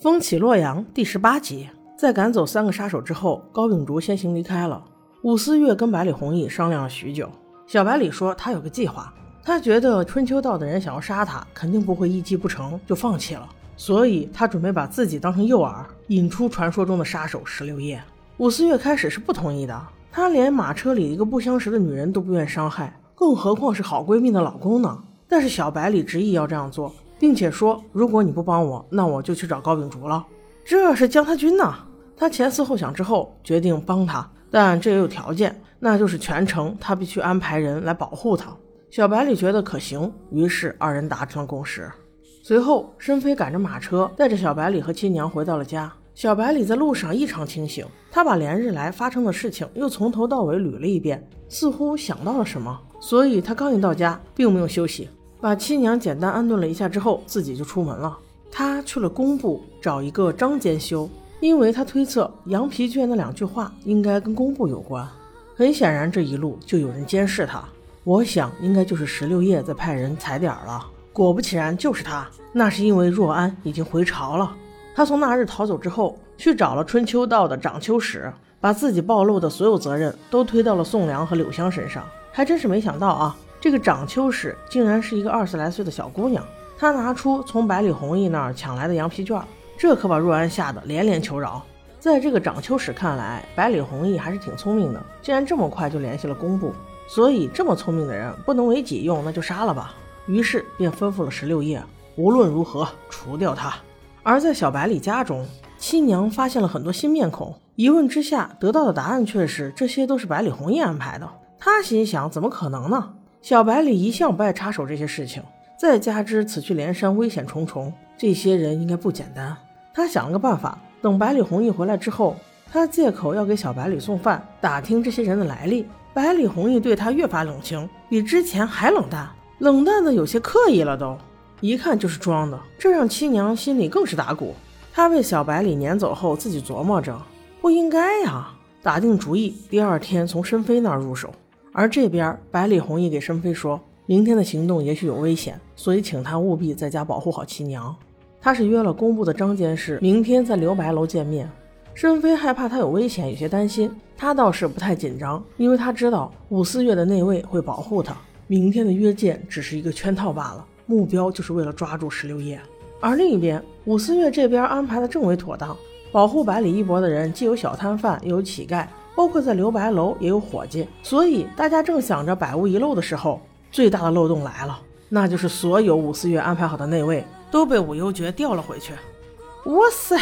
风起洛阳第十八集，在赶走三个杀手之后，高秉烛先行离开了。武思月跟百里弘毅商量了许久，小百里说他有个计划，他觉得春秋道的人想要杀他，肯定不会一计不成就放弃了，所以他准备把自己当成诱饵，引出传说中的杀手石榴叶。武思月开始是不同意的，他连马车里一个不相识的女人都不愿伤害，更何况是好闺蜜的老公呢？但是小百里执意要这样做。并且说，如果你不帮我，那我就去找高秉烛了。这是江他军呐！他前思后想之后，决定帮他，但这也有条件，那就是全程他必须安排人来保护他。小百里觉得可行，于是二人达成了共识。随后，申飞赶着马车，带着小百里和亲娘回到了家。小百里在路上异常清醒，他把连日来发生的事情又从头到尾捋了一遍，似乎想到了什么，所以他刚一到家，并没有休息。把七娘简单安顿了一下之后，自己就出门了。他去了工部找一个张监修，因为他推测羊皮卷那两句话应该跟工部有关。很显然，这一路就有人监视他。我想，应该就是石榴叶在派人踩点了。果不其然，就是他。那是因为若安已经回朝了。他从那日逃走之后，去找了春秋道的掌秋使，把自己暴露的所有责任都推到了宋良和柳香身上。还真是没想到啊！这个掌秋使竟然是一个二十来岁的小姑娘，她拿出从百里弘毅那儿抢来的羊皮卷，这可把若安吓得连连求饶。在这个掌秋使看来，百里弘毅还是挺聪明的，竟然这么快就联系了工部，所以这么聪明的人不能为己用，那就杀了吧。于是便吩咐了十六夜，无论如何除掉他。而在小百里家中，七娘发现了很多新面孔，一问之下得到的答案却是这些都是百里弘毅安排的。她心想，怎么可能呢？小白里一向不爱插手这些事情，再加之此去连山危险重重，这些人应该不简单。他想了个办法，等百里弘毅回来之后，他借口要给小百里送饭，打听这些人的来历。百里弘毅对他越发冷清，比之前还冷淡，冷淡的有些刻意了，都一看就是装的。这让七娘心里更是打鼓。她被小百里撵走后，自己琢磨着，不应该呀，打定主意，第二天从申飞那儿入手。而这边，百里弘毅给申飞说，明天的行动也许有危险，所以请他务必在家保护好七娘。他是约了工部的张监事，明天在留白楼见面。申飞害怕他有危险，有些担心。他倒是不太紧张，因为他知道武四月的内卫会保护他。明天的约见只是一个圈套罢了，目标就是为了抓住石榴叶。而另一边，武四月这边安排的正为妥当，保护百里一博的人既有小摊贩，又有乞丐。包括在留白楼也有伙计，所以大家正想着百无一漏的时候，最大的漏洞来了，那就是所有武四月安排好的内卫都被武幽爵调了回去。哇塞，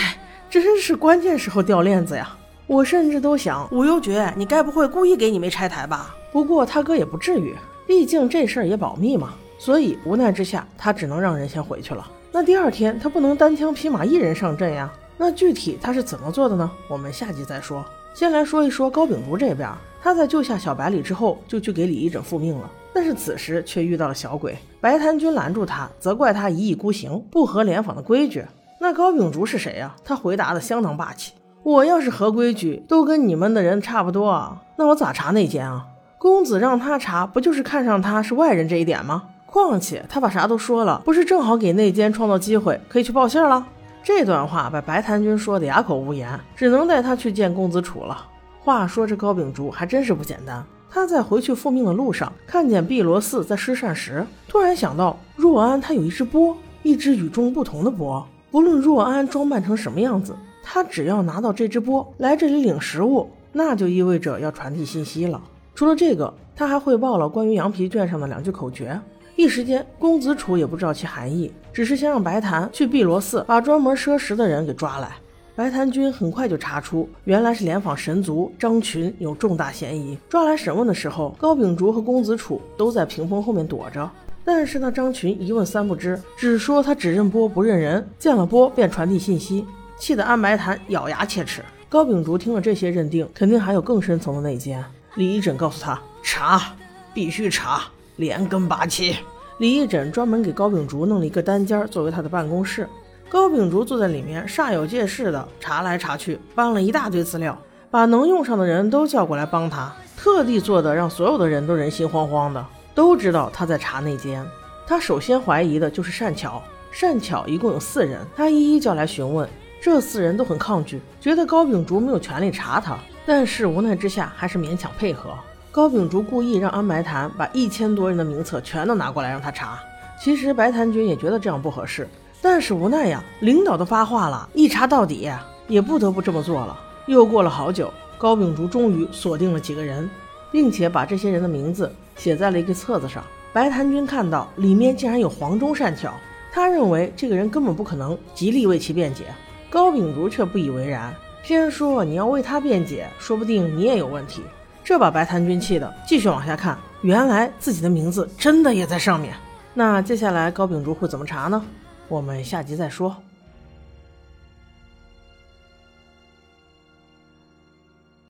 真是关键时候掉链子呀！我甚至都想，武幽爵，你该不会故意给你妹拆台吧？不过他哥也不至于，毕竟这事儿也保密嘛。所以无奈之下，他只能让人先回去了。那第二天他不能单枪匹马一人上阵呀？那具体他是怎么做的呢？我们下集再说。先来说一说高秉烛这边，他在救下小白里之后，就去给李义诊复命了。但是此时却遇到了小鬼白檀君拦住他，责怪他一意孤行，不合联访的规矩。那高秉烛是谁呀？他回答的相当霸气：“我要是合规矩，都跟你们的人差不多啊，那我咋查内奸啊？公子让他查，不就是看上他是外人这一点吗？况且他把啥都说了，不是正好给内奸创造机会，可以去报信了？”这段话把白檀君说的哑口无言，只能带他去见公子楚了。话说这高秉烛还真是不简单，他在回去复命的路上，看见碧螺寺在施善时，突然想到若安他有一只钵，一只与众不同的钵。不论若安装扮成什么样子，他只要拿到这只钵来这里领食物，那就意味着要传递信息了。除了这个，他还汇报了关于羊皮卷上的两句口诀。一时间，公子楚也不知道其含义，只是先让白檀去碧螺寺把专门赊食的人给抓来。白檀君很快就查出，原来是联访神族张群有重大嫌疑。抓来审问的时候，高秉烛和公子楚都在屏风后面躲着。但是那张群一问三不知，只说他只认波不认人，见了波便传递信息，气得安白檀咬牙切齿。高秉烛听了这些，认定肯定还有更深层的内奸。李一诊告诉他：查，必须查。连根拔起，李义诊专门给高秉烛弄了一个单间作为他的办公室。高秉烛坐在里面，煞有介事的查来查去，搬了一大堆资料，把能用上的人都叫过来帮他，特地做的让所有的人都人心惶惶的，都知道他在查内奸。他首先怀疑的就是善巧，善巧一共有四人，他一一叫来询问。这四人都很抗拒，觉得高秉烛没有权利查他，但是无奈之下还是勉强配合。高秉烛故意让安白檀把一千多人的名册全都拿过来让他查。其实白檀君也觉得这样不合适，但是无奈呀，领导都发话了，一查到底，也不得不这么做了。又过了好久，高秉烛终于锁定了几个人，并且把这些人的名字写在了一个册子上。白檀君看到里面竟然有黄忠善巧，他认为这个人根本不可能，极力为其辩解。高秉烛却不以为然，偏说你要为他辩解，说不定你也有问题。这把白檀君气的，继续往下看，原来自己的名字真的也在上面。那接下来高秉烛会怎么查呢？我们下集再说。